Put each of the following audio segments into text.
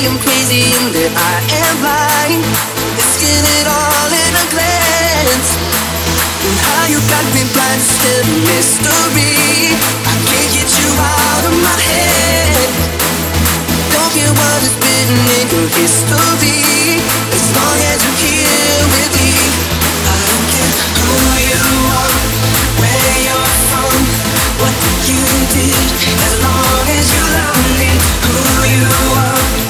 I'm crazy and that I am blind. Risking it all in a glance. And how you got me blind is still a mystery. I can't get you out of my head. Don't care what is written in your history. As long as you're here with me, I don't care who you are, where you're from, what you did. As long as you love me, who you are,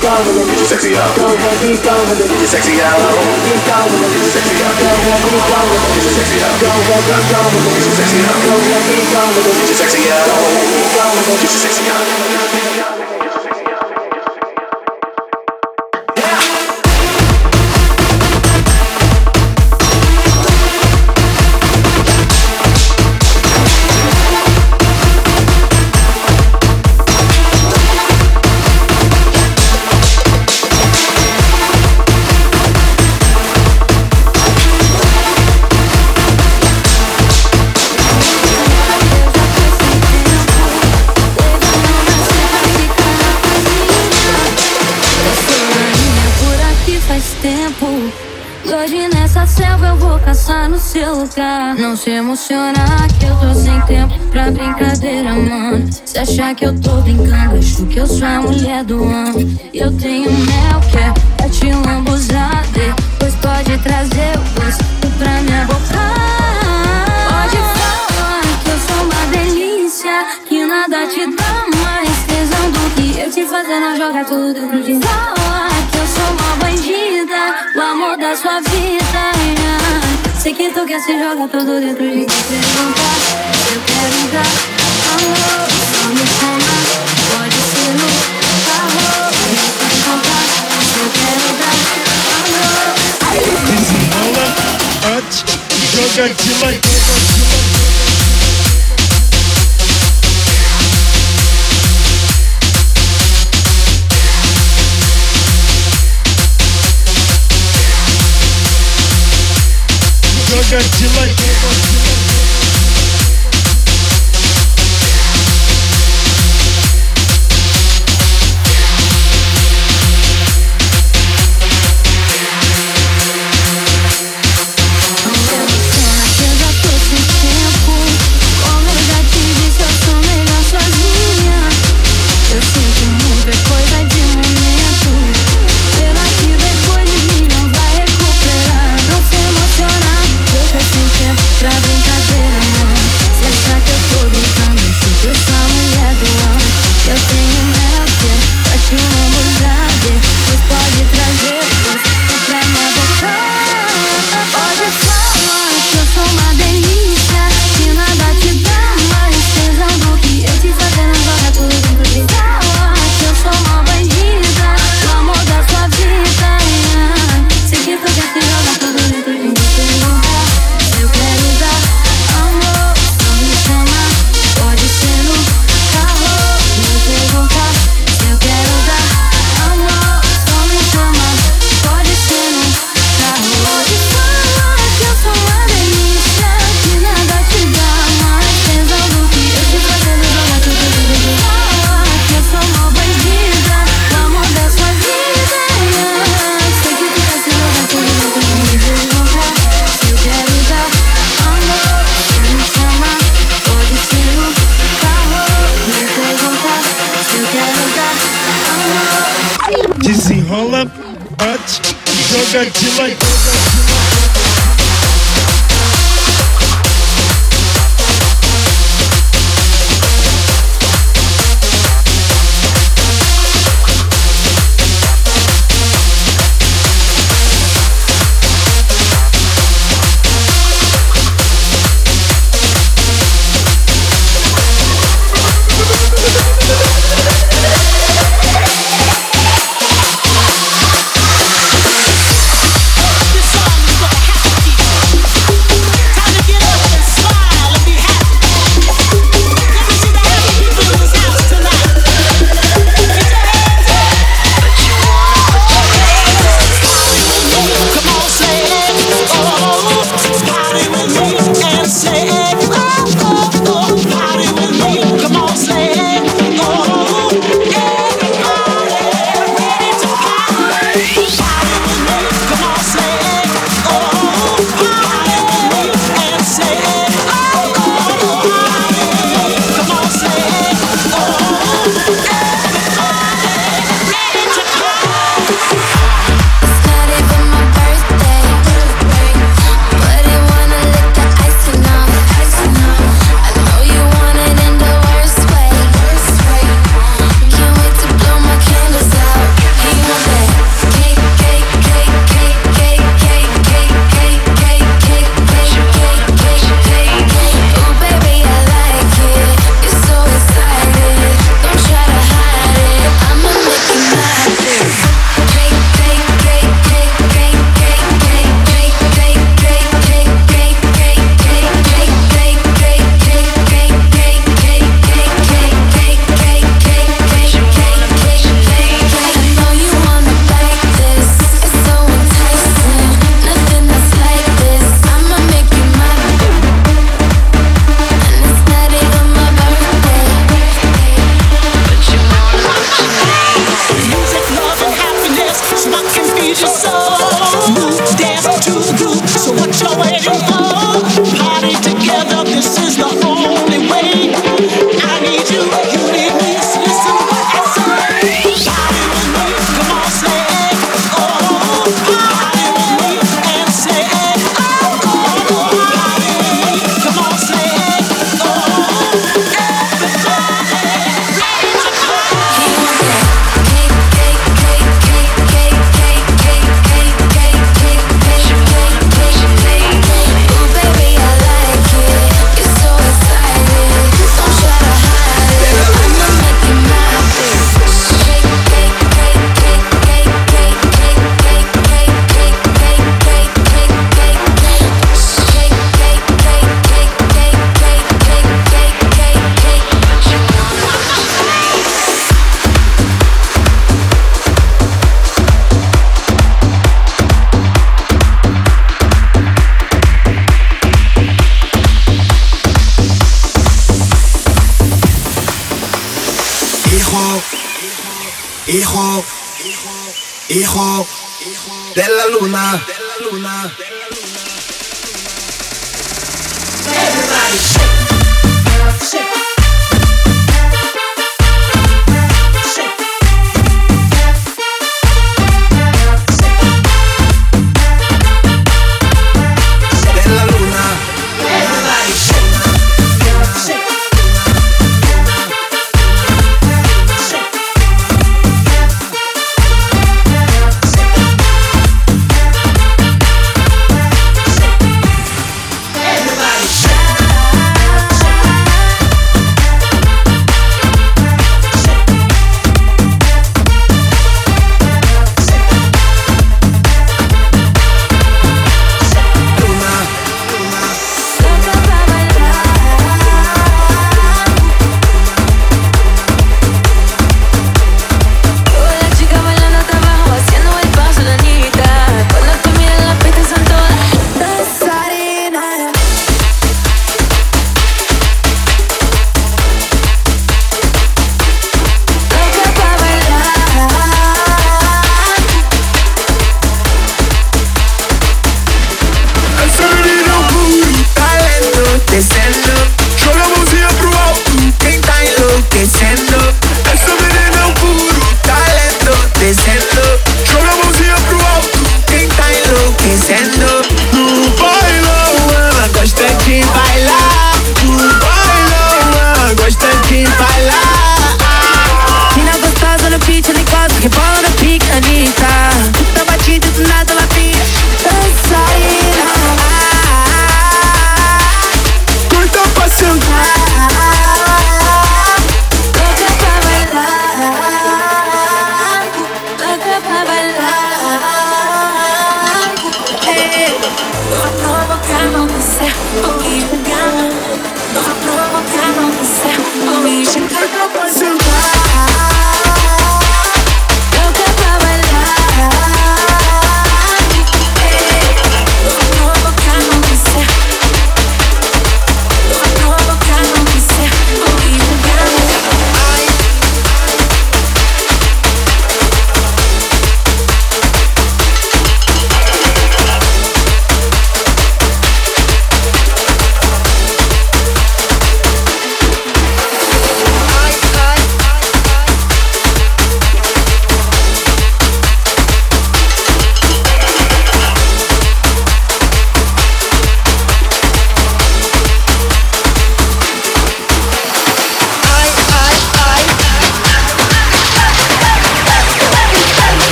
Go ahead, be gone with it. Sexy out. Go ahead, be gone with it. Sexy out. Be gone with it. Sexy out. Go ahead, be gone with it. Sexy out. Go ahead, be gone with it. Sexy out. Go ahead, be gone with it. Sexy out. Go ahead, be gone with it. Sexy out. Achar que eu tô brincando, acho que eu sou a mulher do ano. Eu tenho mel que é pra te lambuzar. Depois pode trazer o gosto pra minha boca. Pode falar que eu sou uma delícia, que nada te dá mais tesão do que eu te fazendo jogar tudo dentro de Fala que eu sou uma bandida, o amor da sua vida. Sei que tu quer se jogar tudo dentro de mim. Joga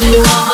you would.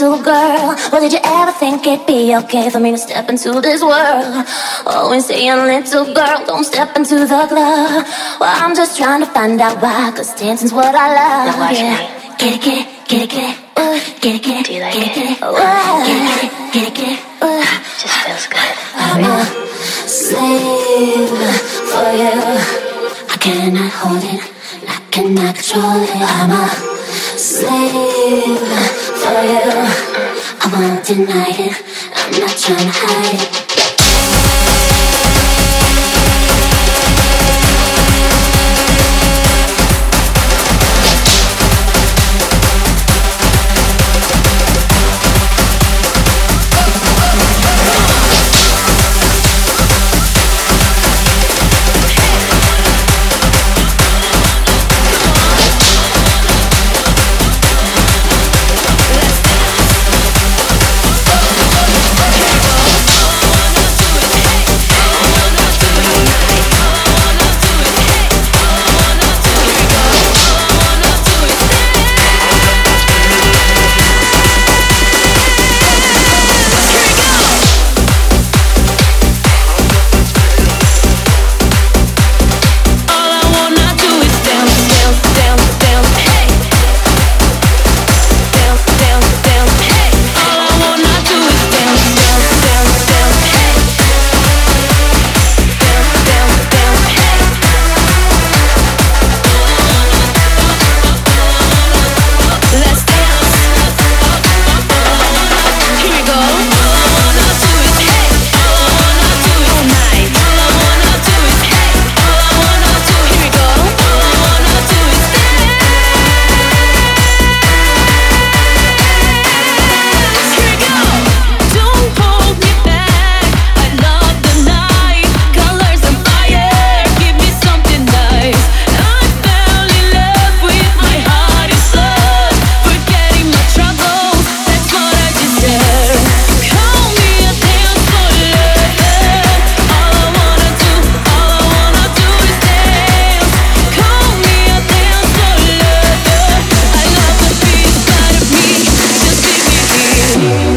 Little girl. Well, did you ever think it'd be okay for me to step into this world? Always saying, little girl, don't step into the club. Well, I'm just trying to find out why, cause dancing's what I love. Now watch yeah. me. Get it, get it, get it, get it. Uh, get it, get it, Do you like get it, it? get it. Uh, get it, get it, get it. Uh, Just feels good. I'm a slave for you. I cannot hold it, I cannot control it. I'm a It, I'm not trying to hide it. see.